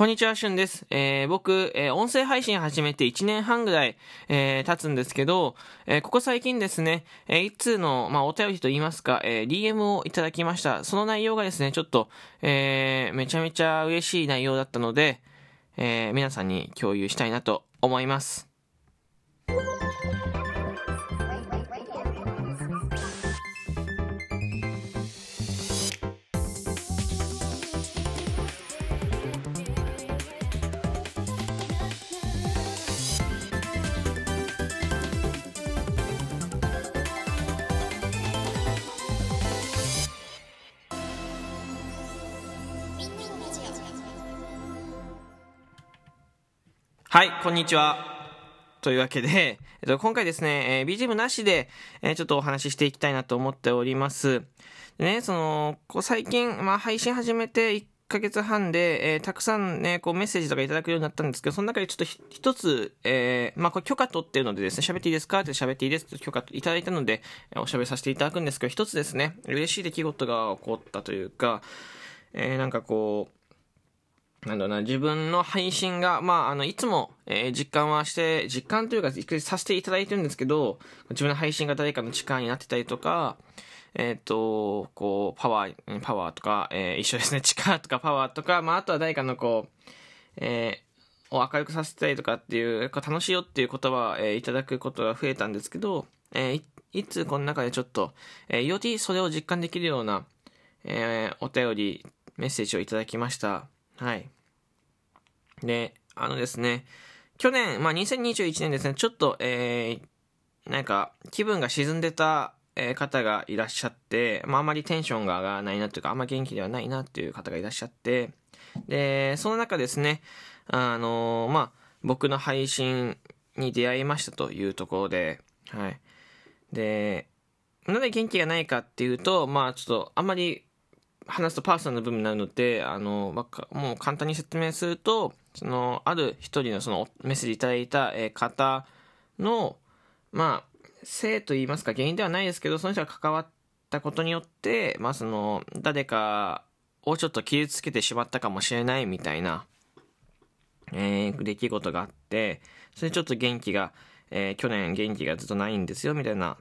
こんにちは、しゅんです。えー、僕、えー、音声配信始めて1年半ぐらい、えー、経つんですけど、えー、ここ最近ですね、えー、一通の、まあ、お便りと言いますか、えー、DM をいただきました。その内容がですね、ちょっと、えー、めちゃめちゃ嬉しい内容だったので、えー、皆さんに共有したいなと思います。はい、こんにちは。というわけで、えっと、今回ですね、えー、BGM なしで、えー、ちょっとお話ししていきたいなと思っております。でね、その、こう最近、まあ、配信始めて1ヶ月半で、えー、たくさんね、こうメッセージとかいただくようになったんですけど、その中でちょっと一つ、えー、まあ、これ許可取ってるのでですね、喋っていいですか？って喋っていいですって許可いただいたので、おしゃべりさせていただくんですけど、一つですね、嬉しい出来事が起こったというか、えー、なんかこう、なんだろうな、自分の配信が、まあ、あの、いつも、えー、実感はして、実感というか、させていただいてるんですけど、自分の配信が誰かの力になってたりとか、えっ、ー、と、こう、パワー、パワーとか、えー、一緒ですね、力とかパワーとか、まあ、あとは誰かのこう、えー、を明るくさせたりとかっていう、楽しいよっていう言葉、え、いただくことが増えたんですけど、え、いつこの中でちょっと、え、よりそれを実感できるような、え、お便り、メッセージをいただきました。はい。で、あのですね、去年、まあ、2021年ですね、ちょっと、えー、なんか、気分が沈んでた、え、方がいらっしゃって、まあ、あまりテンションが上がらないなというか、あんま元気ではないなっていう方がいらっしゃって、で、その中ですね、あのー、まあ、僕の配信に出会いましたというところで、はい。で、なんで元気がないかっていうと、まあ、ちょっと、あんまり話すとパーソナルな部分になるので、あの、まあ、もう簡単に説明すると、その、ある一人のそのメッセージいただいた方の、まあ、性と言いますか、原因ではないですけど、その人が関わったことによって、まあ、その、誰かをちょっと傷つけてしまったかもしれないみたいな、えー、出来事があって、それちょっと元気が、えー、去年元気がずっとないんですよ、みたいな、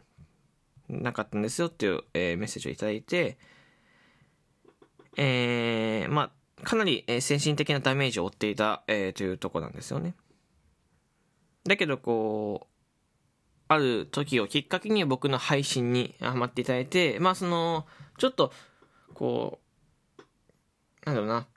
なかったんですよっていう、えー、メッセージをいただいて、えー、まあ、かなり、え精神的なダメージを負っていた、えー、というとこなんですよね。だけど、こう、ある時をきっかけに僕の配信にハマっていただいて、まあその、ちょっと、こう、なんだろうな、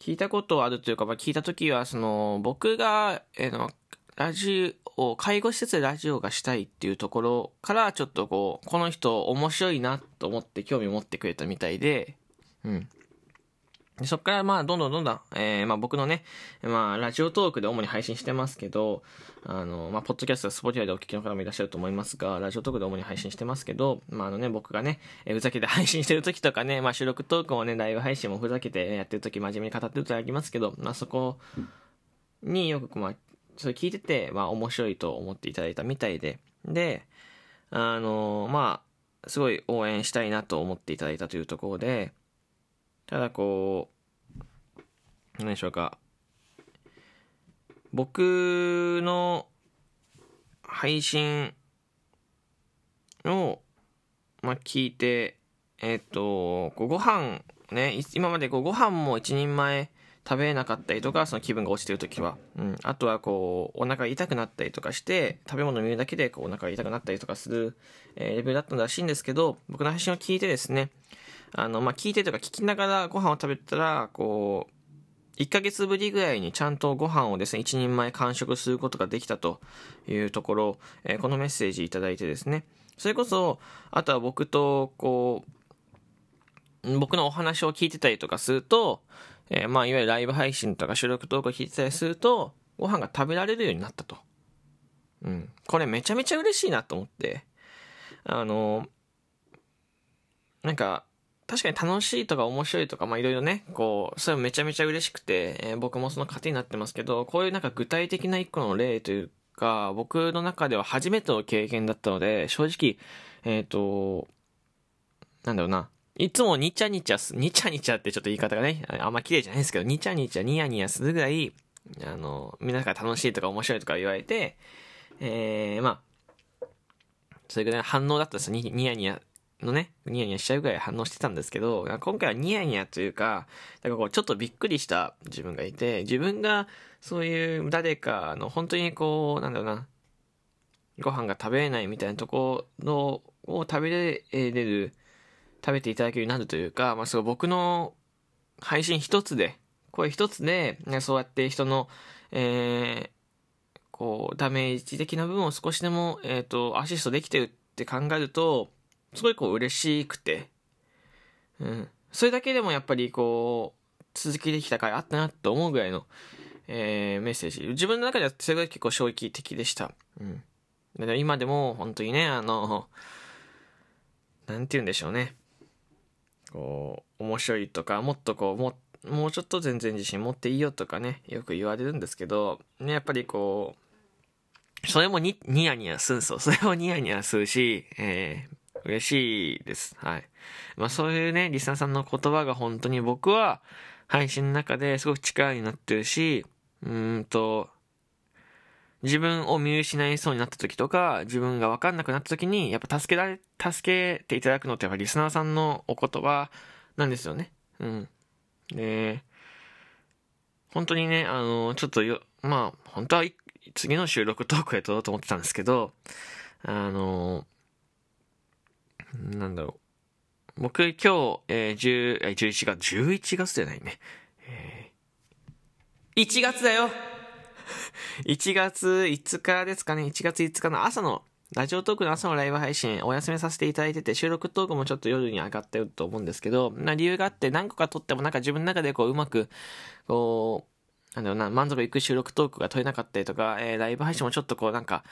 聞いたことあるというか、まあ、聞いた時は、その、僕が、えー、の、ラジオ、介護施設でラジオがしたいっていうところから、ちょっとこう、この人面白いなと思って興味を持ってくれたみたいで、うん。でそこからまあどんどんどんどん、えー、まあ僕のね、まあラジオトークで主に配信してますけど、あの、まあポッドキャスト、スポティアでお聞きの方もいらっしゃると思いますが、ラジオトークで主に配信してますけど、まああのね、僕がね、えー、ふざけて配信してる時とかね、まあ収録トークもね、ライブ配信もふざけてやってる時真面目に語ってるとありますけど、まあそこによくまあ、それ聞いてて、まあ面白いと思っていただいたみたいで、で、あの、まあ、すごい応援したいなと思っていただいたというところで、ただこう、何でしょうか。僕の配信を、まあ、聞いて、えっ、と、ご飯ね、今までご飯も一人前食べれなかったりとか、その気分が落ちてる時は。うん。あとはこう、お腹が痛くなったりとかして、食べ物を見るだけでこうお腹が痛くなったりとかする、レベルだったらしいんですけど、僕の配信を聞いてですね、あの、まあ、聞いてとか聞きながらご飯を食べたら、こう、1ヶ月ぶりぐらいにちゃんとご飯をですね、1人前完食することができたというところ、えー、このメッセージいただいてですね、それこそ、あとは僕と、こう、僕のお話を聞いてたりとかすると、えー、まあ、いわゆるライブ配信とか収録投稿聞いてたりすると、ご飯が食べられるようになったと。うん。これめちゃめちゃ嬉しいなと思って、あの、なんか、確かに楽しいとか面白いとか、まあいろいろね、こう、それもめちゃめちゃ嬉しくて、えー、僕もその糧になってますけど、こういうなんか具体的な一個の例というか、僕の中では初めての経験だったので、正直、えっ、ー、と、なんだろうな、いつもにちゃにちゃす、にちゃにちゃってちょっと言い方がね、あんま綺麗じゃないですけど、にちゃにちゃニヤニヤするぐらい、あの、皆から楽しいとか面白いとか言われて、えー、まあ、それぐらい反応だったんですよ。ニヤニヤのね、ニヤニヤしちゃうぐらい反応してたんですけど、今回はニヤニヤというか、なんかこう、ちょっとびっくりした自分がいて、自分がそういう誰かの本当にこう、なんだろうな、ご飯が食べれないみたいなところを食べれる、食べていただけるようになるというか、まあ、そう僕の配信一つで、声一つで、ね、そうやって人の、えー、こう、ダメージ的な部分を少しでも、えっ、ー、と、アシストできてるって考えると、すごいこう嬉しくて、うん。それだけでもやっぱりこう、続きできた回あったなと思うぐらいの、えー、メッセージ。自分の中ではそれが結構衝撃的でした。うん。で今でも本当にね、あの、なんて言うんでしょうね。こう、面白いとか、もっとこう、も、もうちょっと全然自信持っていいよとかね、よく言われるんですけど、ね、やっぱりこう、それもニニヤニヤするんですよ。それをニヤニヤするし、えー、嬉しいです。はい。まあそういうね、リスナーさんの言葉が本当に僕は配信の中ですごく力になってるし、うんと、自分を見失いそうになった時とか、自分がわかんなくなった時に、やっぱ助けられ、助けていただくのってやっぱリスナーさんのお言葉なんですよね。うん。で、本当にね、あの、ちょっとよ、まあ、本当は次の収録トークで撮ろうと思ってたんですけど、あの、なんだろう。僕今日、えー、10、11月、11月じゃないね。えー、1月だよ 1月5日ですかね、1月5日の朝の、ラジオトークの朝のライブ配信お休みさせていただいてて、収録トークもちょっと夜に上がってると思うんですけど、な理由があって何個か撮ってもなんか自分の中でこううまく、こう、なんだろうな、満足いく収録トークが撮れなかったりとか、えー、ライブ配信もちょっとこうなんか、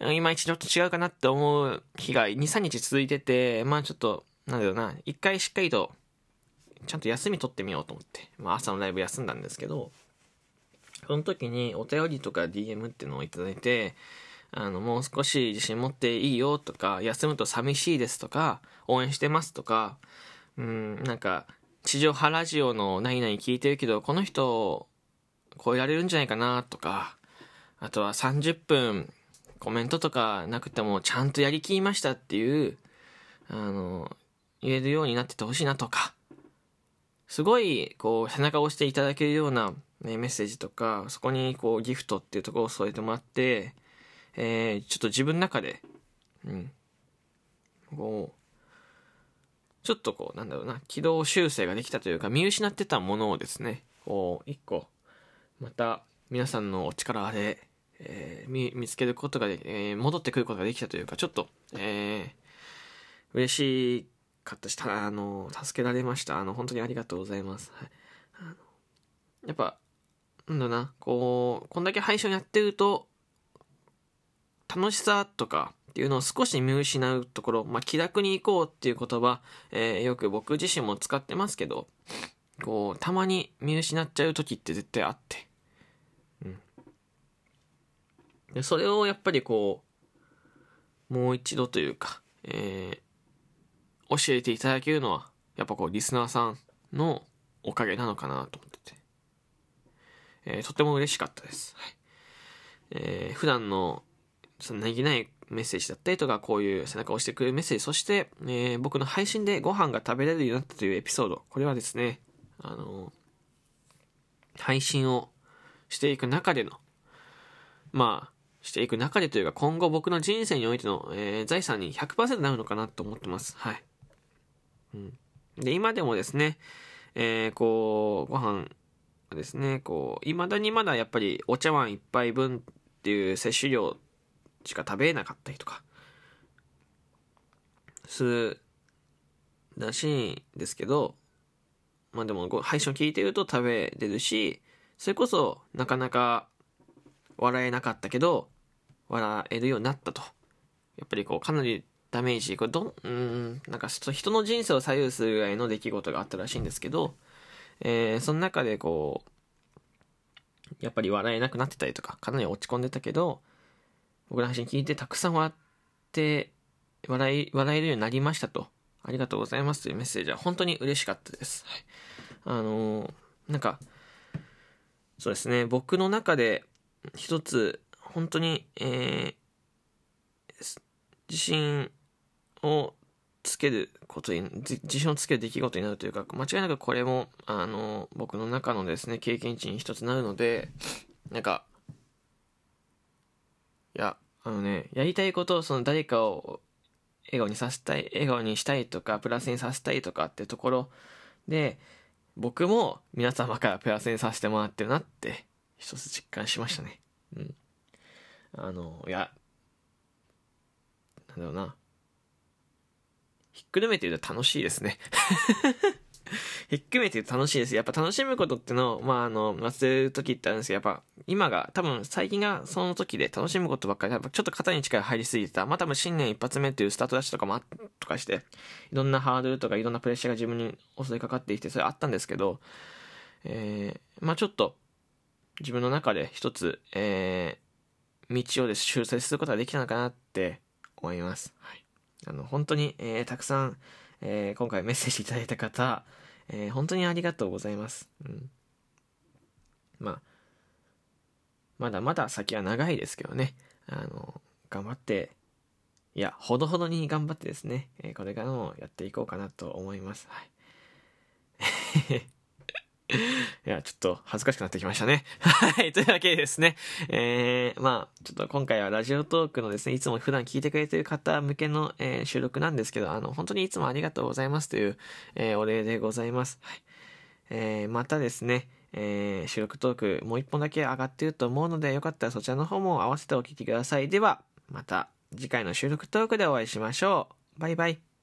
いまいちちょっと違うかなって思う日が2、3日続いてて、まあちょっと、なんだろうな、一回しっかりと、ちゃんと休み取ってみようと思って、まあ朝のライブ休んだんですけど、その時にお便りとか DM っていうのをいただいて、あの、もう少し自信持っていいよとか、休むと寂しいですとか、応援してますとか、うん、なんか、地上波ラジオの何々聞いてるけど、この人、超えられるんじゃないかなとか、あとは30分コメントとかなくてもちゃんとやりきりましたっていう、あの、言えるようになっててほしいなとか、すごい、こう、背中を押していただけるような、ね、メッセージとか、そこに、こう、ギフトっていうところを添えてもらって、えー、ちょっと自分の中で、うん、こう、ちょっとこう、なんだろうな、軌道修正ができたというか、見失ってたものをですね、こう、一個、また、皆さんのお力あれ、えー、見つけることがで、えー、戻ってくることができたというか、ちょっと、えー、嬉しかったし、たあの、助けられました。あの、本当にありがとうございます。はい。やっぱ、なんだな、こう、こんだけ配信やってると、楽しさとかっていうのを少し見失うところ、まあ、気楽に行こうっていう言葉、えー、よく僕自身も使ってますけど、こう、たまに見失っちゃう時って絶対あって。うん。で、それをやっぱりこう、もう一度というか、えー、教えていただけるのは、やっぱこう、リスナーさんのおかげなのかなと思って。えー、とても嬉しかったです。はい。えー、普段の、その何気ないメッセージだったりとか、こういう背中を押してくれるメッセージ、そして、えー、僕の配信でご飯が食べれるようになったというエピソード。これはですね、あの配信をしていく中での、まあ、していく中でというか、今後僕の人生においての、えー、財産に100%なるのかなと思ってます。はい。うん。で、今でもですね、えー、こう、ご飯ですね、こう、未だにまだやっぱりお茶碗一杯分っていう摂取量しか食べれなかったりとか、するらしいんですけど、まあでも、配信を聞いてると食べれるし、それこそなかなか笑えなかったけど、笑えるようになったと。やっぱりこう、かなりダメージ、これどん、うん、なんか人の人生を左右するぐらいの出来事があったらしいんですけど、えー、その中でこう、やっぱり笑えなくなってたりとか、かなり落ち込んでたけど、僕の配信聞いてたくさん笑って、笑い、笑えるようになりましたと。ありがとうございますというメッセージは本当に嬉しかったです。はい、あのー、なんか、そうですね、僕の中で一つ、本当に、えー、自信をつけることに、自信をつける出来事になるというか、間違いなくこれも、あの、僕の中のですね、経験値に一つなるので、なんか、いや、あのね、やりたいことをその誰かを笑顔にさせたい、笑顔にしたいとか、プラスにさせたいとかってところで、僕も皆様からプラスにさせてもらってるなって、一つ実感しましたね。うん。あの、いや、なんだろうな。ひっくるめて言うと楽しいですね ひっくるめて言うと楽しいです。やっぱ楽しむことってのを、まあ、あの、忘れる時ってあるんですけど、やっぱ、今が、多分、最近がその時で楽しむことばっかり、やっぱちょっと肩に力入りすぎてた。まあ、多分、新年一発目っていうスタートダッシュとかもあとかして、いろんなハードルとかいろんなプレッシャーが自分に襲いかかってきて、それあったんですけど、えー、まあ、ちょっと、自分の中で一つ、えー、道をです修正することができたのかなって思います。はい。あの、本当に、えー、たくさん、えー、今回メッセージいただいた方、えー、本当にありがとうございます。うん。まあ、まだまだ先は長いですけどね、あの、頑張って、いや、ほどほどに頑張ってですね、え、これからもやっていこうかなと思います。はい。いや、ちょっと恥ずかしくなってきましたね。はい。というわけでですね、えー、まあ、ちょっと今回はラジオトークのですね、いつも普段聞いてくれてる方向けの、えー、収録なんですけど、あの、本当にいつもありがとうございますという、えー、お礼でございます。はい。えー、またですね、えー、収録トークもう一本だけ上がってると思うので、よかったらそちらの方も合わせてお聞きください。では、また次回の収録トークでお会いしましょう。バイバイ。